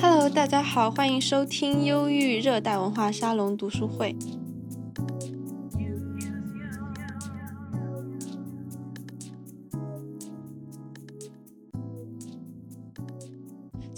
Hello，大家好，欢迎收听忧郁热带文化沙龙读书会。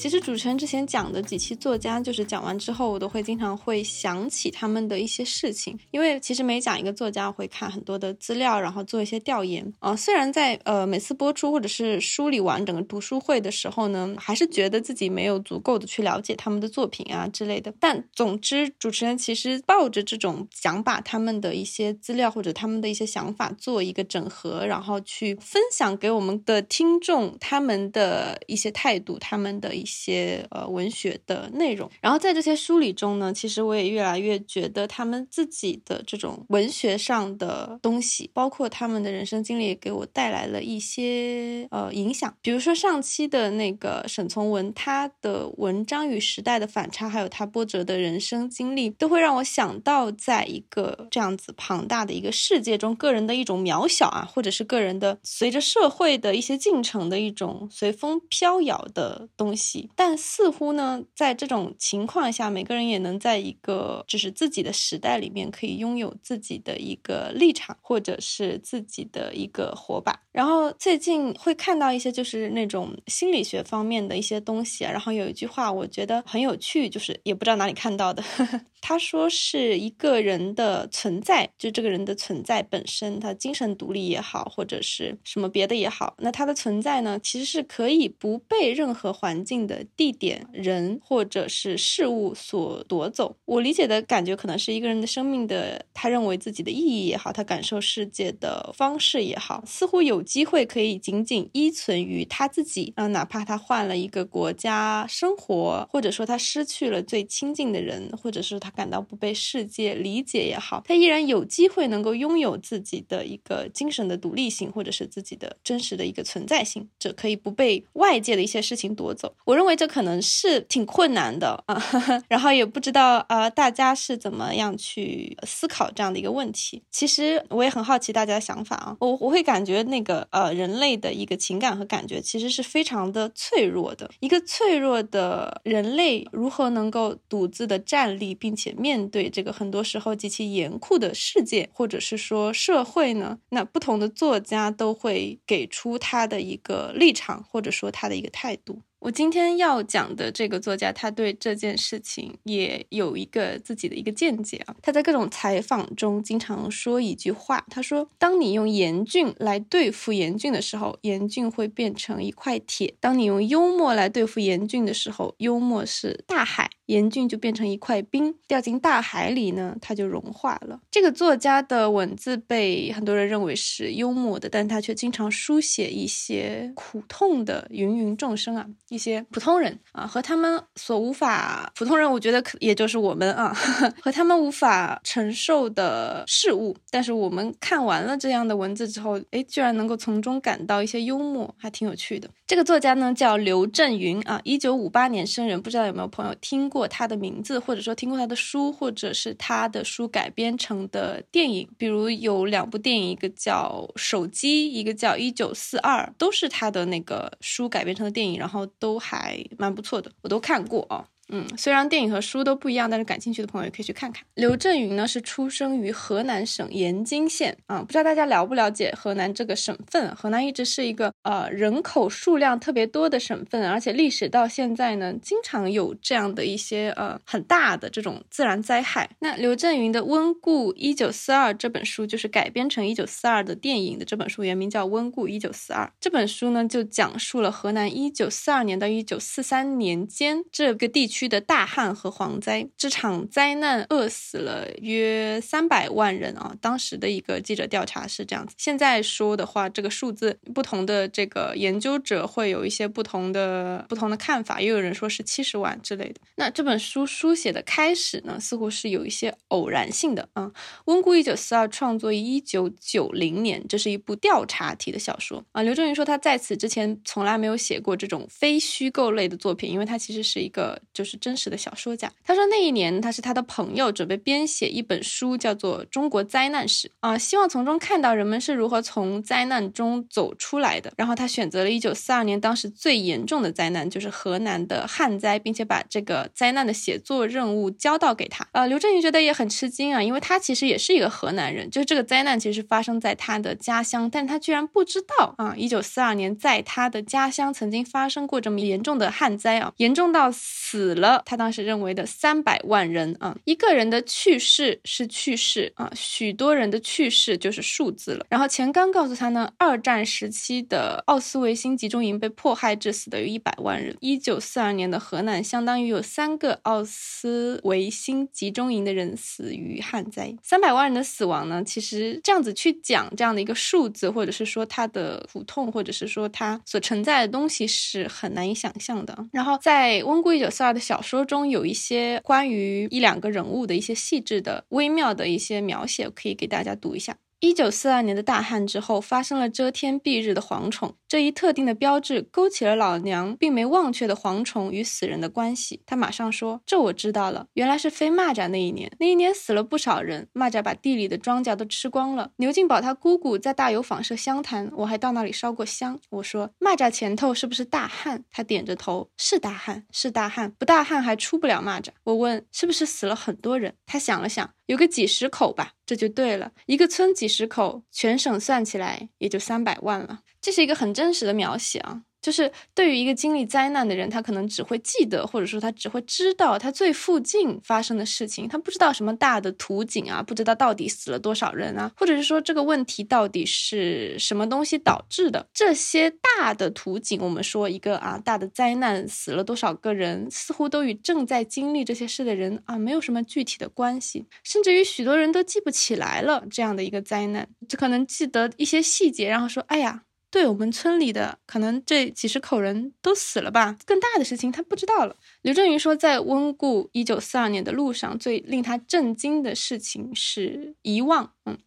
其实主持人之前讲的几期作家，就是讲完之后，我都会经常会想起他们的一些事情。因为其实每讲一个作家，会看很多的资料，然后做一些调研。啊，虽然在呃每次播出或者是梳理完整个读书会的时候呢，还是觉得自己没有足够的去了解他们的作品啊之类的。但总之，主持人其实抱着这种想把他们的一些资料或者他们的一些想法做一个整合，然后去分享给我们的听众他们的一些态度，他们的一。一些呃文学的内容，然后在这些梳理中呢，其实我也越来越觉得他们自己的这种文学上的东西，包括他们的人生经历，给我带来了一些呃影响。比如说上期的那个沈从文，他的文章与时代的反差，还有他波折的人生经历，都会让我想到，在一个这样子庞大的一个世界中，个人的一种渺小啊，或者是个人的随着社会的一些进程的一种随风飘摇的东西。但似乎呢，在这种情况下，每个人也能在一个就是自己的时代里面，可以拥有自己的一个立场，或者是自己的一个火把。然后最近会看到一些就是那种心理学方面的一些东西啊。然后有一句话，我觉得很有趣，就是也不知道哪里看到的。他说是一个人的存在，就这个人的存在本身，他精神独立也好，或者是什么别的也好，那他的存在呢，其实是可以不被任何环境。的地点、人或者是事物所夺走，我理解的感觉可能是一个人的生命的，他认为自己的意义也好，他感受世界的方式也好，似乎有机会可以仅仅依存于他自己啊，哪怕他换了一个国家生活，或者说他失去了最亲近的人，或者是他感到不被世界理解也好，他依然有机会能够拥有自己的一个精神的独立性，或者是自己的真实的一个存在性，这可以不被外界的一些事情夺走。我认为这可能是挺困难的啊，然后也不知道呃大家是怎么样去思考这样的一个问题。其实我也很好奇大家的想法啊，我我会感觉那个呃人类的一个情感和感觉其实是非常的脆弱的。一个脆弱的人类如何能够独自的站立，并且面对这个很多时候极其严酷的世界或者是说社会呢？那不同的作家都会给出他的一个立场，或者说他的一个态度。我今天要讲的这个作家，他对这件事情也有一个自己的一个见解啊。他在各种采访中经常说一句话，他说：“当你用严峻来对付严峻的时候，严峻会变成一块铁；当你用幽默来对付严峻的时候，幽默是大海。”严峻就变成一块冰，掉进大海里呢，它就融化了。这个作家的文字被很多人认为是幽默的，但他却经常书写一些苦痛的芸芸众生啊，一些普通人啊，和他们所无法普通人，我觉得可也就是我们啊，和他们无法承受的事物。但是我们看完了这样的文字之后，哎，居然能够从中感到一些幽默，还挺有趣的。这个作家呢叫刘震云啊，一九五八年生人，不知道有没有朋友听过。过他的名字，或者说听过他的书，或者是他的书改编成的电影，比如有两部电影，一个叫《手机》，一个叫《一九四二》，都是他的那个书改编成的电影，然后都还蛮不错的，我都看过啊。嗯，虽然电影和书都不一样，但是感兴趣的朋友也可以去看看。刘震云呢是出生于河南省延津县啊，不知道大家了不了解河南这个省份？河南一直是一个呃人口数量特别多的省份，而且历史到现在呢，经常有这样的一些呃很大的这种自然灾害。那刘震云的《温故一九四二》这本书就是改编成《一九四二》的电影的这本书，原名叫《温故一九四二》。这本书呢就讲述了河南一九四二年到一九四三年间这个地区。区的大旱和蝗灾，这场灾难饿死了约三百万人啊！当时的一个记者调查是这样子。现在说的话，这个数字不同的这个研究者会有一些不同的不同的看法，也有人说是七十万之类的。那这本书书写的开始呢，似乎是有一些偶然性的啊。温故一九四二创作于一九九零年，这是一部调查体的小说啊。刘震云说他在此之前从来没有写过这种非虚构类的作品，因为他其实是一个就是。是真实的小说家。他说那一年他是他的朋友准备编写一本书，叫做《中国灾难史》啊，希望从中看到人们是如何从灾难中走出来的。然后他选择了一九四二年当时最严重的灾难，就是河南的旱灾，并且把这个灾难的写作任务交到给他。呃，刘震云觉得也很吃惊啊，因为他其实也是一个河南人，就是这个灾难其实发生在他的家乡，但他居然不知道啊，一九四二年在他的家乡曾经发生过这么严重的旱灾啊，严重到死死了。他当时认为的三百万人啊，一个人的去世是去世啊，许多人的去世就是数字了。然后钱刚告诉他呢，二战时期的奥斯维辛集中营被迫害致死的有一百万人。一九四二年的河南相当于有三个奥斯维辛集中营的人死于旱灾，三百万人的死亡呢，其实这样子去讲这样的一个数字，或者是说他的苦痛，或者是说他所承载的东西是很难以想象的。然后在温故一九四二的小说中，有一些关于一两个人物的一些细致的、微妙的一些描写，可以给大家读一下。一九四二年的大旱之后，发生了遮天蔽日的蝗虫。这一特定的标志勾起了老娘并没忘却的蝗虫与死人的关系。他马上说：“这我知道了，原来是飞蚂蚱那一年。那一年死了不少人，蚂蚱把地里的庄稼都吃光了。牛进宝他姑姑在大有坊设香坛，我还到那里烧过香。我说蚂蚱前头是不是大旱？他点着头，是大旱，是大旱，不大旱还出不了蚂蚱。我问是不是死了很多人？他想了想。”有个几十口吧，这就对了。一个村几十口，全省算起来也就三百万了。这是一个很真实的描写啊。就是对于一个经历灾难的人，他可能只会记得，或者说他只会知道他最附近发生的事情，他不知道什么大的图景啊，不知道到底死了多少人啊，或者是说这个问题到底是什么东西导致的。这些大的图景，我们说一个啊大的灾难死了多少个人，似乎都与正在经历这些事的人啊没有什么具体的关系，甚至于许多人都记不起来了这样的一个灾难，就可能记得一些细节，然后说，哎呀。对我们村里的可能这几十口人都死了吧？更大的事情他不知道了。刘震云说，在温故一九四二年的路上，最令他震惊的事情是遗忘。嗯，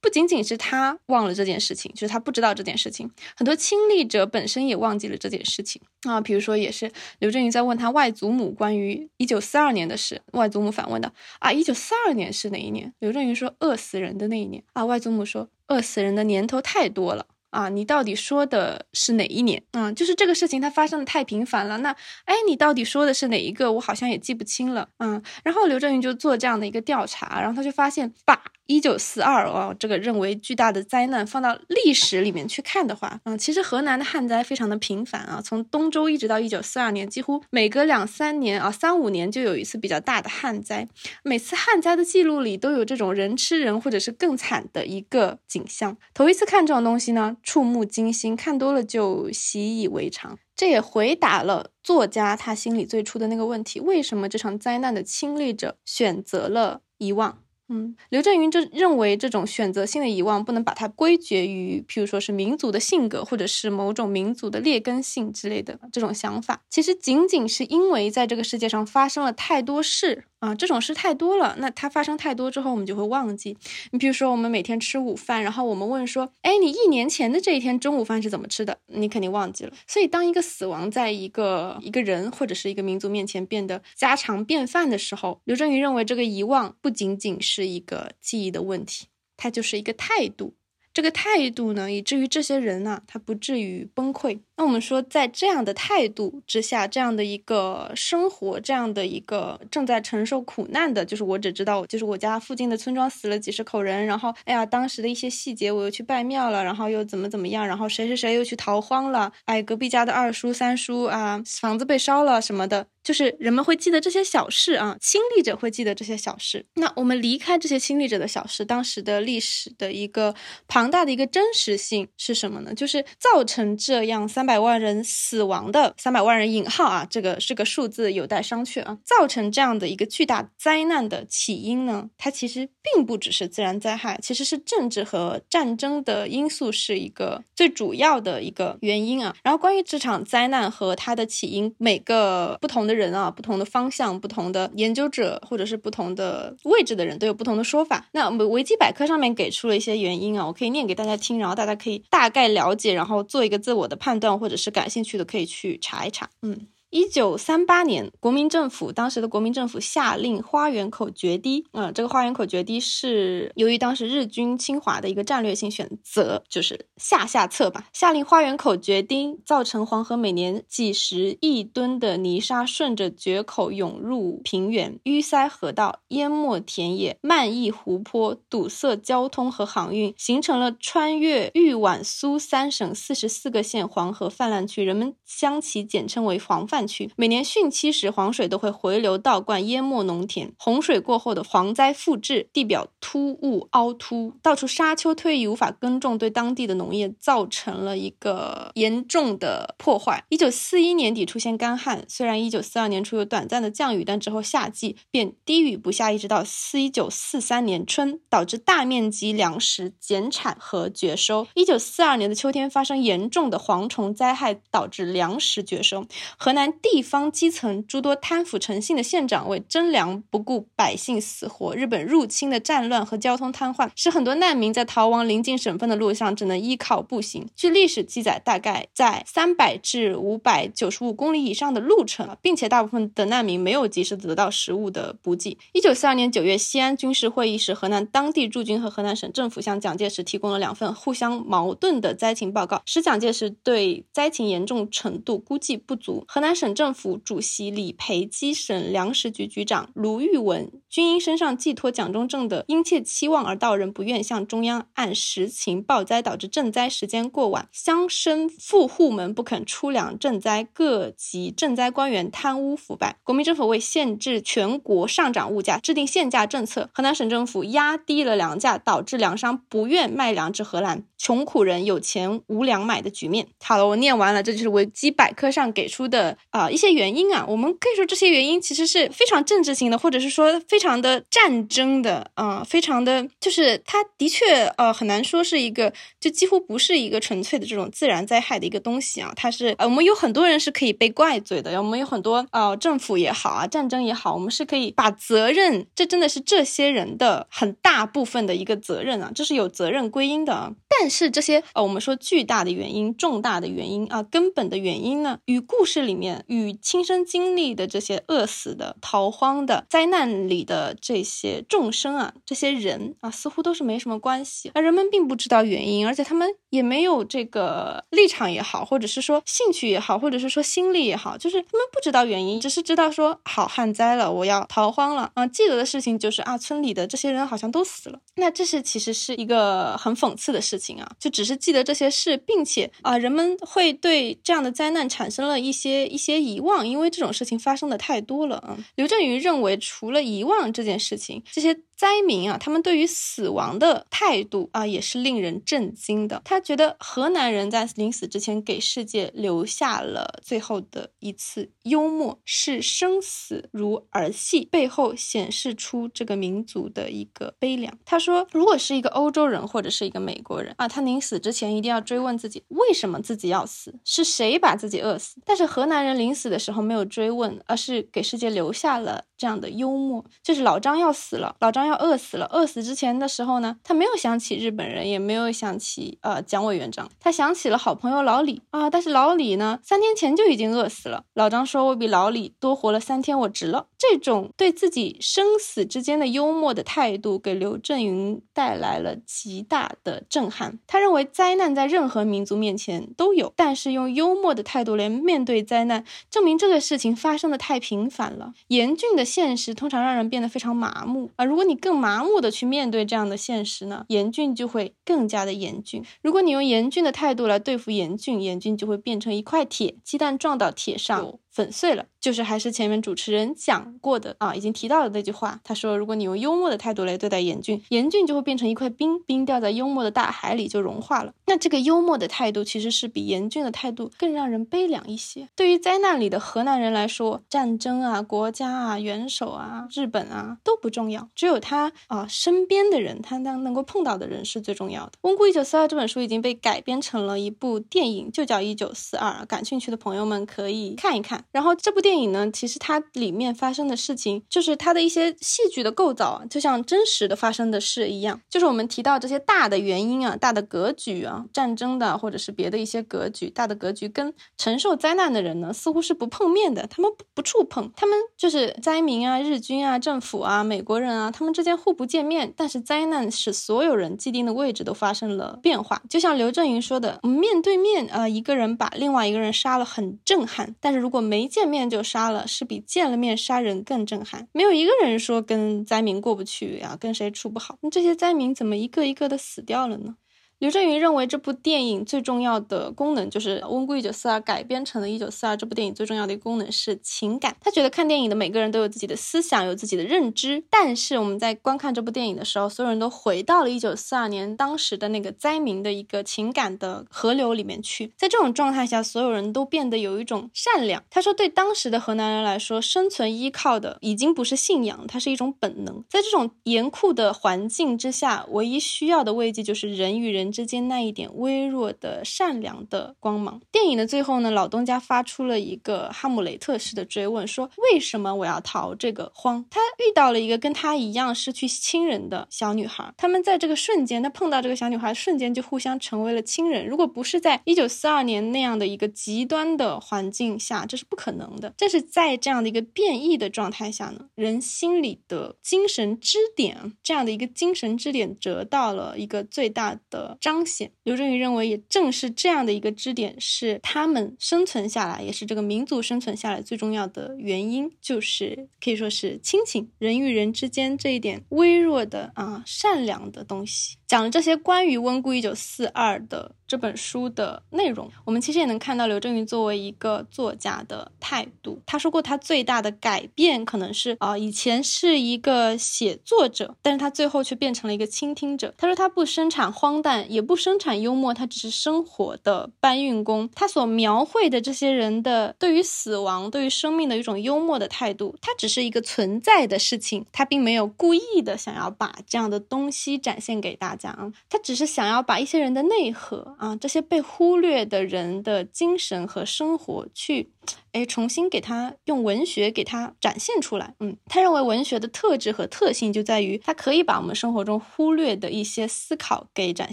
不仅仅是他忘了这件事情，就是他不知道这件事情。很多亲历者本身也忘记了这件事情啊。比如说，也是刘震云在问他外祖母关于一九四二年的事，外祖母反问道：“啊，一九四二年是哪一年？”刘震云说：“饿死人的那一年。”啊，外祖母说：“饿死人的年头太多了。”啊，你到底说的是哪一年？嗯，就是这个事情它发生的太频繁了。那，哎，你到底说的是哪一个？我好像也记不清了。嗯，然后刘震云就做这样的一个调查，然后他就发现，把一九四二哦这个认为巨大的灾难放到历史里面去看的话，嗯，其实河南的旱灾非常的频繁啊，从东周一直到一九四二年，几乎每隔两三年啊三五年就有一次比较大的旱灾。每次旱灾的记录里都有这种人吃人或者是更惨的一个景象。头一次看这种东西呢。触目惊心，看多了就习以为常。这也回答了作家他心里最初的那个问题：为什么这场灾难的亲历者选择了遗忘？嗯，刘震云就认为这种选择性的遗忘不能把它归结于，譬如说是民族的性格，或者是某种民族的劣根性之类的这种想法。其实仅仅是因为在这个世界上发生了太多事。啊，这种事太多了，那它发生太多之后，我们就会忘记。你比如说，我们每天吃午饭，然后我们问说，哎，你一年前的这一天中午饭是怎么吃的？你肯定忘记了。所以，当一个死亡在一个一个人或者是一个民族面前变得家常便饭的时候，刘震云认为，这个遗忘不仅仅是一个记忆的问题，它就是一个态度。这个态度呢，以至于这些人呢，他不至于崩溃。那我们说，在这样的态度之下，这样的一个生活，这样的一个正在承受苦难的，就是我只知道，就是我家附近的村庄死了几十口人，然后，哎呀，当时的一些细节，我又去拜庙了，然后又怎么怎么样，然后谁谁谁又去逃荒了，哎，隔壁家的二叔三叔啊，房子被烧了什么的。就是人们会记得这些小事啊，亲历者会记得这些小事。那我们离开这些亲历者的小事，当时的历史的一个庞大的一个真实性是什么呢？就是造成这样三百百万人死亡的三百万人引号啊，这个是个数字，有待商榷啊。造成这样的一个巨大灾难的起因呢，它其实并不只是自然灾害，其实是政治和战争的因素是一个最主要的一个原因啊。然后关于这场灾难和它的起因，每个不同的。人啊，不同的方向、不同的研究者，或者是不同的位置的人都有不同的说法。那我们维基百科上面给出了一些原因啊，我可以念给大家听，然后大家可以大概了解，然后做一个自我的判断，或者是感兴趣的可以去查一查。嗯。一九三八年，国民政府当时的国民政府下令花园口决堤。嗯，这个花园口决堤是由于当时日军侵华的一个战略性选择，就是下下策吧。下令花园口决堤，造成黄河每年几十亿吨的泥沙顺着决口涌入平原，淤塞河道，淹没田野，漫溢湖泊，堵塞交通和航运，形成了穿越豫皖苏三省四十四个县黄河泛滥区，人们将其简称为黄泛。区每年汛期时，黄水都会回流倒灌，淹没农田。洪水过后的蝗灾复至，地表突兀凹凸，到处沙丘退役，无法耕种，对当地的农业造成了一个严重的破坏。一九四一年底出现干旱，虽然一九四二年初有短暂的降雨，但之后夏季便低雨不下，一直到四一九四三年春，导致大面积粮食减产和绝收。一九四二年的秋天发生严重的蝗虫灾害，导致粮食绝收。河南。地方基层诸多贪腐成性的县长为征粮不顾百姓死活，日本入侵的战乱和交通瘫痪，使很多难民在逃亡临近省份的路上只能依靠步行。据历史记载，大概在三百至五百九十五公里以上的路程，并且大部分的难民没有及时得到食物的补给。一九四二年九月，西安军事会议时，河南当地驻军和河南省政府向蒋介石提供了两份互相矛盾的灾情报告，使蒋介石对灾情严重程度估计不足。河南省。省政府主席李培基、省粮食局局长卢玉文均因身上寄托蒋中正的殷切期望而到人不愿向中央按实情报灾，导致赈灾时间过晚，乡绅富户们不肯出粮赈灾，各级赈灾官员贪污腐败。国民政府为限制全国上涨物价，制定限价政策。河南省政府压低了粮价，导致粮商不愿卖粮至河南，穷苦人有钱无粮买的局面。好了，我念完了，这就是维基百科上给出的。啊，一些原因啊，我们可以说这些原因其实是非常政治性的，或者是说非常的战争的啊，非常的就是它的确呃很难说是一个，就几乎不是一个纯粹的这种自然灾害的一个东西啊，它是呃我们有很多人是可以被怪罪的，我们有很多呃政府也好啊，战争也好，我们是可以把责任，这真的是这些人的很大部分的一个责任啊，这是有责任归因的啊。但是这些呃我们说巨大的原因、重大的原因啊、根本的原因呢，与故事里面。与亲身经历的这些饿死的、逃荒的、灾难里的这些众生啊，这些人啊，似乎都是没什么关系。而人们并不知道原因，而且他们也没有这个立场也好，或者是说兴趣也好，或者是说心力也好，就是他们不知道原因，只是知道说好旱灾了，我要逃荒了啊。记得的事情就是啊，村里的这些人好像都死了。那这是其实是一个很讽刺的事情啊，就只是记得这些事，并且啊，人们会对这样的灾难产生了一些一些。些遗忘，因为这种事情发生的太多了啊。刘震云认为，除了遗忘这件事情，这些。灾民啊，他们对于死亡的态度啊，也是令人震惊的。他觉得河南人在临死之前给世界留下了最后的一次幽默，视生死如儿戏，背后显示出这个民族的一个悲凉。他说，如果是一个欧洲人或者是一个美国人啊，他临死之前一定要追问自己，为什么自己要死，是谁把自己饿死？但是河南人临死的时候没有追问，而是给世界留下了这样的幽默，就是老张要死了，老张要。饿死了，饿死之前的时候呢，他没有想起日本人，也没有想起呃蒋委员长，他想起了好朋友老李啊。但是老李呢，三天前就已经饿死了。老张说：“我比老李多活了三天，我值了。”这种对自己生死之间的幽默的态度，给刘震云带来了极大的震撼。他认为灾难在任何民族面前都有，但是用幽默的态度来面对灾难，证明这个事情发生的太频繁了。严峻的现实通常让人变得非常麻木啊。如果你更麻木的去面对这样的现实呢，严峻就会更加的严峻。如果你用严峻的态度来对付严峻，严峻就会变成一块铁，鸡蛋撞到铁上。粉碎了，就是还是前面主持人讲过的啊，已经提到的那句话。他说，如果你用幽默的态度来对待严峻，严峻就会变成一块冰，冰掉在幽默的大海里就融化了。那这个幽默的态度其实是比严峻的态度更让人悲凉一些。对于灾难里的河南人来说，战争啊、国家啊、元首啊、日本啊都不重要，只有他啊身边的人，他能能够碰到的人是最重要的。《温故一九四二》这本书已经被改编成了一部电影，就叫《一九四二》，感兴趣的朋友们可以看一看。然后这部电影呢，其实它里面发生的事情，就是它的一些戏剧的构造啊，就像真实的发生的事一样。就是我们提到这些大的原因啊、大的格局啊、战争的或者是别的一些格局、大的格局，跟承受灾难的人呢，似乎是不碰面的，他们不不触碰，他们就是灾民啊、日军啊、政府啊、美国人啊，他们之间互不见面，但是灾难使所有人既定的位置都发生了变化。就像刘震云说的，我们面对面啊，一个人把另外一个人杀了，很震撼。但是如果没没见面就杀了，是比见了面杀人更震撼。没有一个人说跟灾民过不去呀，跟谁处不好。那这些灾民怎么一个一个的死掉了呢？刘震云认为，这部电影最重要的功能就是《温故一九四二》改编成了一九四二这部电影最重要的一个功能是情感。他觉得看电影的每个人都有自己的思想，有自己的认知。但是我们在观看这部电影的时候，所有人都回到了一九四二年当时的那个灾民的一个情感的河流里面去。在这种状态下，所有人都变得有一种善良。他说，对当时的河南人来说，生存依靠的已经不是信仰，它是一种本能。在这种严酷的环境之下，唯一需要的慰藉就是人与人。之间那一点微弱的善良的光芒。电影的最后呢，老东家发出了一个哈姆雷特式的追问，说：“为什么我要逃这个荒？”他遇到了一个跟他一样失去亲人的小女孩，他们在这个瞬间，他碰到这个小女孩瞬间就互相成为了亲人。如果不是在一九四二年那样的一个极端的环境下，这是不可能的。正是在这样的一个变异的状态下呢，人心里的精神支点，这样的一个精神支点得到了一个最大的。彰显，刘震云认为，也正是这样的一个支点，是他们生存下来，也是这个民族生存下来最重要的原因，就是可以说是亲情，人与人之间这一点微弱的啊善良的东西。讲这些关于《温故一九四二》的这本书的内容，我们其实也能看到刘震云作为一个作家的态度。他说过，他最大的改变可能是啊，以前是一个写作者，但是他最后却变成了一个倾听者。他说他不生产荒诞，也不生产幽默，他只是生活的搬运工。他所描绘的这些人的对于死亡、对于生命的一种幽默的态度，它只是一个存在的事情，他并没有故意的想要把这样的东西展现给大家。讲，他只是想要把一些人的内核啊，这些被忽略的人的精神和生活，去，哎，重新给他用文学给他展现出来。嗯，他认为文学的特质和特性就在于，它可以把我们生活中忽略的一些思考给展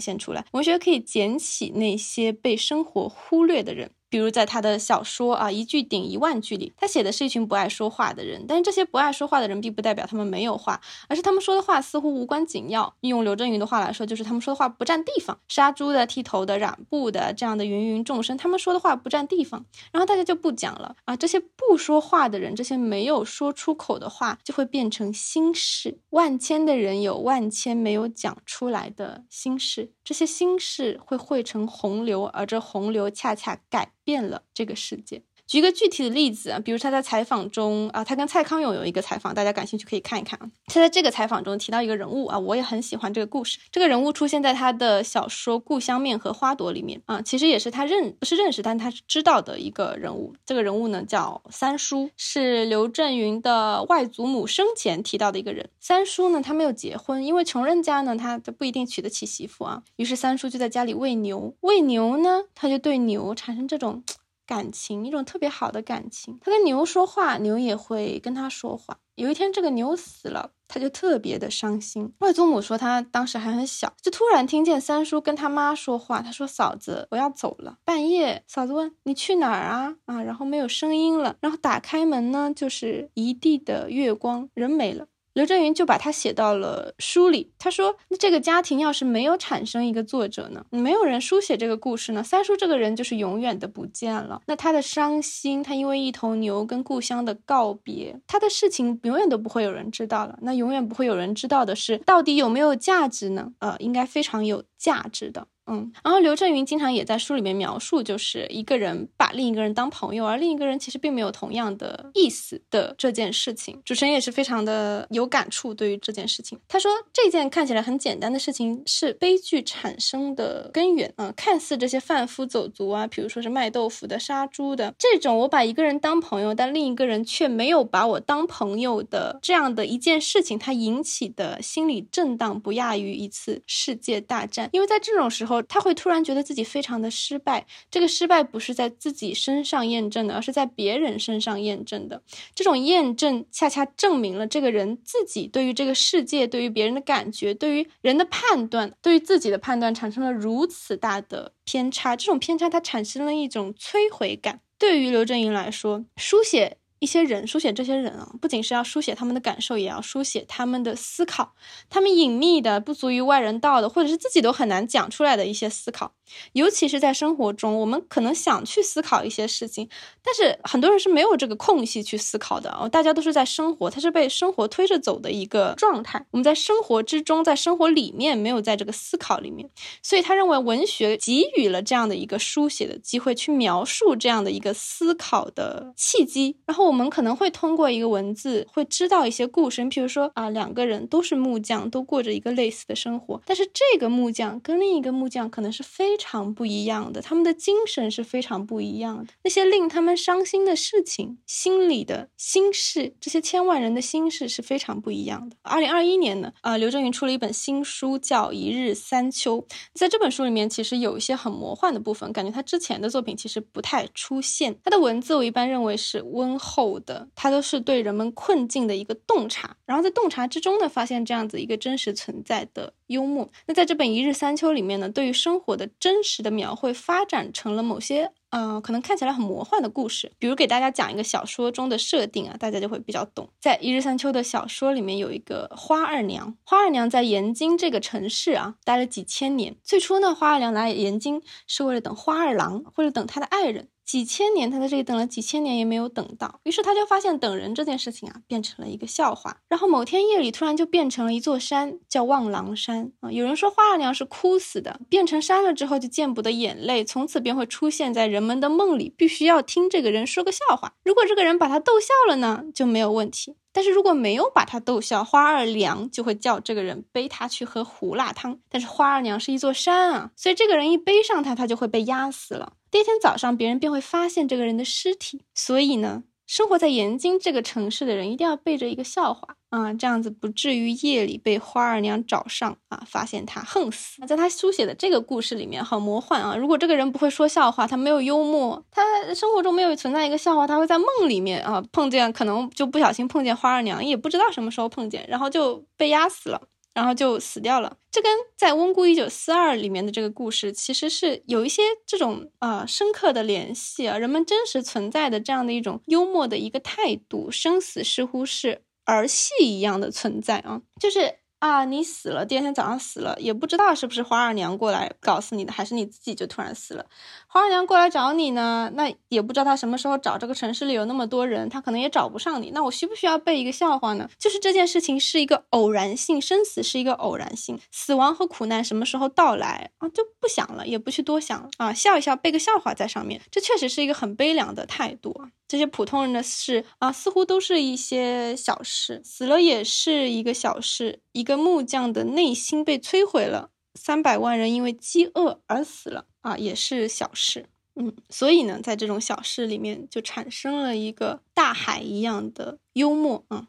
现出来。文学可以捡起那些被生活忽略的人。比如在他的小说啊，一句顶一万句里，他写的是一群不爱说话的人，但是这些不爱说话的人，并不代表他们没有话，而是他们说的话似乎无关紧要。用刘震云的话来说，就是他们说的话不占地方。杀猪的、剃头的、染布的，这样的芸芸众生，他们说的话不占地方。然后大家就不讲了啊，这些不说话的人，这些没有说出口的话，就会变成心事。万千的人有万千没有讲出来的心事，这些心事会汇成洪流，而这洪流恰恰改。变了这个世界。举一个具体的例子啊，比如他在采访中啊，他跟蔡康永有一个采访，大家感兴趣可以看一看啊。他在这个采访中提到一个人物啊，我也很喜欢这个故事。这个人物出现在他的小说《故乡面和花朵》里面啊，其实也是他认不是认识，但他是知道的一个人物。这个人物呢叫三叔，是刘震云的外祖母生前提到的一个人。三叔呢，他没有结婚，因为穷人家呢，他不一定娶得起媳妇啊。于是三叔就在家里喂牛，喂牛呢，他就对牛产生这种。感情一种特别好的感情，他跟牛说话，牛也会跟他说话。有一天，这个牛死了，他就特别的伤心。外祖母说，他当时还很小，就突然听见三叔跟他妈说话。他说：“嫂子，我要走了。”半夜，嫂子问：“你去哪儿啊？”啊，然后没有声音了，然后打开门呢，就是一地的月光，人没了。刘震云就把它写到了书里。他说：“那这个家庭要是没有产生一个作者呢？没有人书写这个故事呢？三叔这个人就是永远的不见了。那他的伤心，他因为一头牛跟故乡的告别，他的事情永远都不会有人知道了。那永远不会有人知道的是，到底有没有价值呢？呃，应该非常有价值的。”嗯，然后刘震云经常也在书里面描述，就是一个人把另一个人当朋友，而另一个人其实并没有同样的意思的这件事情。主持人也是非常的有感触，对于这件事情，他说这件看起来很简单的事情是悲剧产生的根源啊。看似这些贩夫走卒啊，比如说是卖豆腐的、杀猪的这种，我把一个人当朋友，但另一个人却没有把我当朋友的这样的一件事情，它引起的心理震荡不亚于一次世界大战，因为在这种时候。他会突然觉得自己非常的失败。这个失败不是在自己身上验证的，而是在别人身上验证的。这种验证恰恰证明了这个人自己对于这个世界、对于别人的感觉、对于人的判断、对于自己的判断产生了如此大的偏差。这种偏差，它产生了一种摧毁感。对于刘震云来说，书写。一些人书写这些人啊，不仅是要书写他们的感受，也要书写他们的思考，他们隐秘的、不足于外人道的，或者是自己都很难讲出来的一些思考。尤其是在生活中，我们可能想去思考一些事情，但是很多人是没有这个空隙去思考的哦。大家都是在生活，他是被生活推着走的一个状态。我们在生活之中，在生活里面，没有在这个思考里面，所以他认为文学给予了这样的一个书写的机会，去描述这样的一个思考的契机。然后我们可能会通过一个文字，会知道一些故事。你比如说啊，两个人都是木匠，都过着一个类似的生活，但是这个木匠跟另一个木匠可能是非。常不一样的，他们的精神是非常不一样的。那些令他们伤心的事情，心里的心事，这些千万人的心事是非常不一样的。二零二一年呢，呃，刘震云出了一本新书，叫《一日三秋》。在这本书里面，其实有一些很魔幻的部分，感觉他之前的作品其实不太出现。他的文字我一般认为是温厚的，他都是对人们困境的一个洞察，然后在洞察之中呢，发现这样子一个真实存在的。幽默。那在这本《一日三秋》里面呢，对于生活的真实的描绘，发展成了某些呃，可能看起来很魔幻的故事。比如给大家讲一个小说中的设定啊，大家就会比较懂。在《一日三秋》的小说里面，有一个花二娘。花二娘在延津这个城市啊，待了几千年。最初呢，花二娘来延津是为了等花二郎，或者等他的爱人。几千年，他在这里等了几千年也没有等到，于是他就发现等人这件事情啊变成了一个笑话。然后某天夜里，突然就变成了一座山，叫望郎山啊。有人说花二娘是哭死的，变成山了之后就见不得眼泪，从此便会出现在人们的梦里，必须要听这个人说个笑话。如果这个人把他逗笑了呢，就没有问题。但是如果没有把他逗笑，花二娘就会叫这个人背他去喝胡辣汤。但是花二娘是一座山啊，所以这个人一背上他，他就会被压死了。第一天早上，别人便会发现这个人的尸体。所以呢，生活在盐津这个城市的人一定要背着一个笑话啊，这样子不至于夜里被花二娘找上啊，发现他横死。在他书写的这个故事里面，很魔幻啊。如果这个人不会说笑话，他没有幽默，他生活中没有存在一个笑话，他会在梦里面啊碰见，可能就不小心碰见花二娘，也不知道什么时候碰见，然后就被压死了。然后就死掉了。这跟在《温故一九四二》里面的这个故事其实是有一些这种啊深刻的联系啊。人们真实存在的这样的一种幽默的一个态度，生死似乎是儿戏一样的存在啊，就是。啊，你死了，第二天早上死了，也不知道是不是花二娘过来搞死你的，还是你自己就突然死了。花二娘过来找你呢，那也不知道她什么时候找。这个城市里有那么多人，她可能也找不上你。那我需不需要背一个笑话呢？就是这件事情是一个偶然性，生死是一个偶然性，死亡和苦难什么时候到来啊？就不想了，也不去多想啊，笑一笑，背个笑话在上面，这确实是一个很悲凉的态度啊。这些普通人的事啊，似乎都是一些小事，死了也是一个小事。一个木匠的内心被摧毁了，三百万人因为饥饿而死了啊，也是小事。嗯，所以呢，在这种小事里面，就产生了一个大海一样的幽默嗯。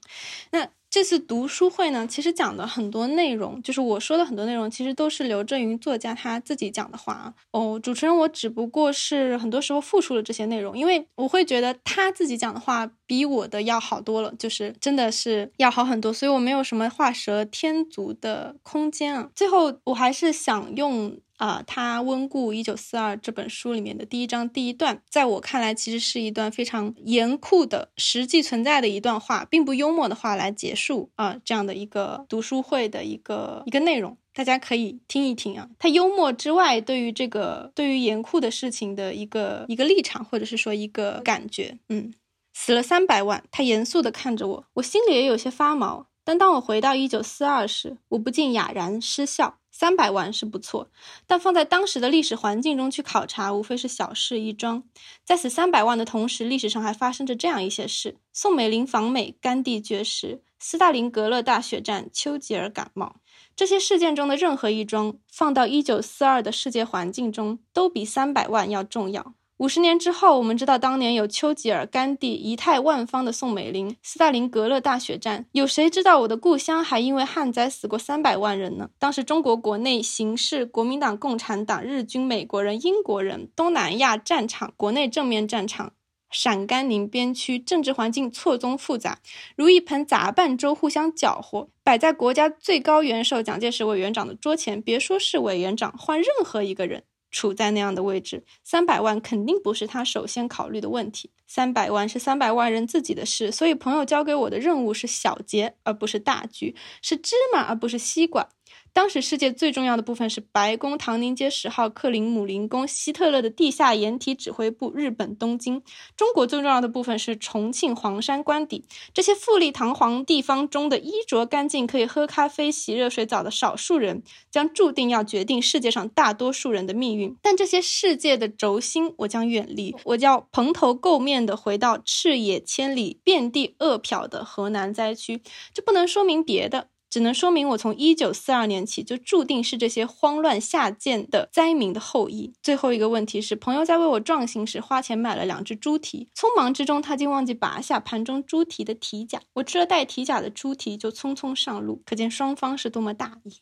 那。这次读书会呢，其实讲的很多内容，就是我说的很多内容，其实都是刘震云作家他自己讲的话啊。哦，主持人我只不过是很多时候复述了这些内容，因为我会觉得他自己讲的话比我的要好多了，就是真的是要好很多，所以我没有什么画蛇添足的空间啊。最后，我还是想用。啊，他温故一九四二这本书里面的第一章第一段，在我看来，其实是一段非常严酷的实际存在的一段话，并不幽默的话来结束啊，这样的一个读书会的一个一个内容，大家可以听一听啊。他幽默之外，对于这个对于严酷的事情的一个一个立场，或者是说一个感觉，嗯，死了三百万，他严肃的看着我，我心里也有些发毛。但当我回到一九四二时，我不禁哑然失笑。三百万是不错，但放在当时的历史环境中去考察，无非是小事一桩。在此三百万的同时，历史上还发生着这样一些事：宋美龄访美，甘地绝食，斯大林格勒大血战，丘吉尔感冒。这些事件中的任何一桩，放到一九四二的世界环境中，都比三百万要重要。五十年之后，我们知道当年有丘吉尔、甘地、仪态万方的宋美龄、斯大林格勒大血战，有谁知道我的故乡还因为旱灾死过三百万人呢？当时中国国内形势，国民党、共产党、日军、美国人、英国人，东南亚战场、国内正面战场、陕甘宁边区，政治环境错综复杂，如一盆杂拌粥互相搅和，摆在国家最高元首蒋介石委员长的桌前，别说是委员长，换任何一个人。处在那样的位置，三百万肯定不是他首先考虑的问题。三百万是三百万人自己的事，所以朋友交给我的任务是小节，而不是大局，是芝麻而不是西瓜。当时世界最重要的部分是白宫、唐宁街十号、克林姆林宫、希特勒的地下掩体指挥部、日本东京。中国最重要的部分是重庆黄山官邸。这些富丽堂皇地方中的衣着干净、可以喝咖啡、洗热水澡的少数人，将注定要决定世界上大多数人的命运。但这些世界的轴心，我将远离。我将蓬头垢面的回到赤野千里、遍地饿殍的河南灾区。这不能说明别的。只能说明我从一九四二年起就注定是这些慌乱下贱的灾民的后裔。最后一个问题是，朋友在为我壮行时花钱买了两只猪蹄，匆忙之中他竟忘记拔下盘中猪蹄的蹄甲，我吃了带蹄甲的猪蹄就匆匆上路，可见双方是多么大意。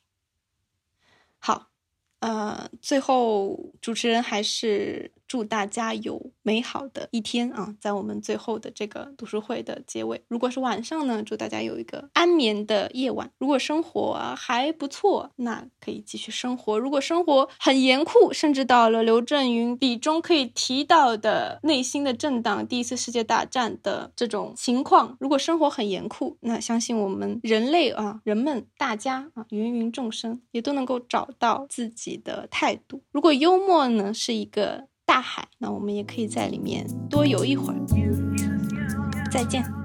好，呃，最后主持人还是。祝大家有美好的一天啊！在我们最后的这个读书会的结尾，如果是晚上呢，祝大家有一个安眠的夜晚。如果生活还不错，那可以继续生活；如果生活很严酷，甚至到了刘震云笔中可以提到的内心的震荡、第一次世界大战的这种情况，如果生活很严酷，那相信我们人类啊，人们大家啊，芸芸众生也都能够找到自己的态度。如果幽默呢，是一个。大海，那我们也可以在里面多游一会儿。再见。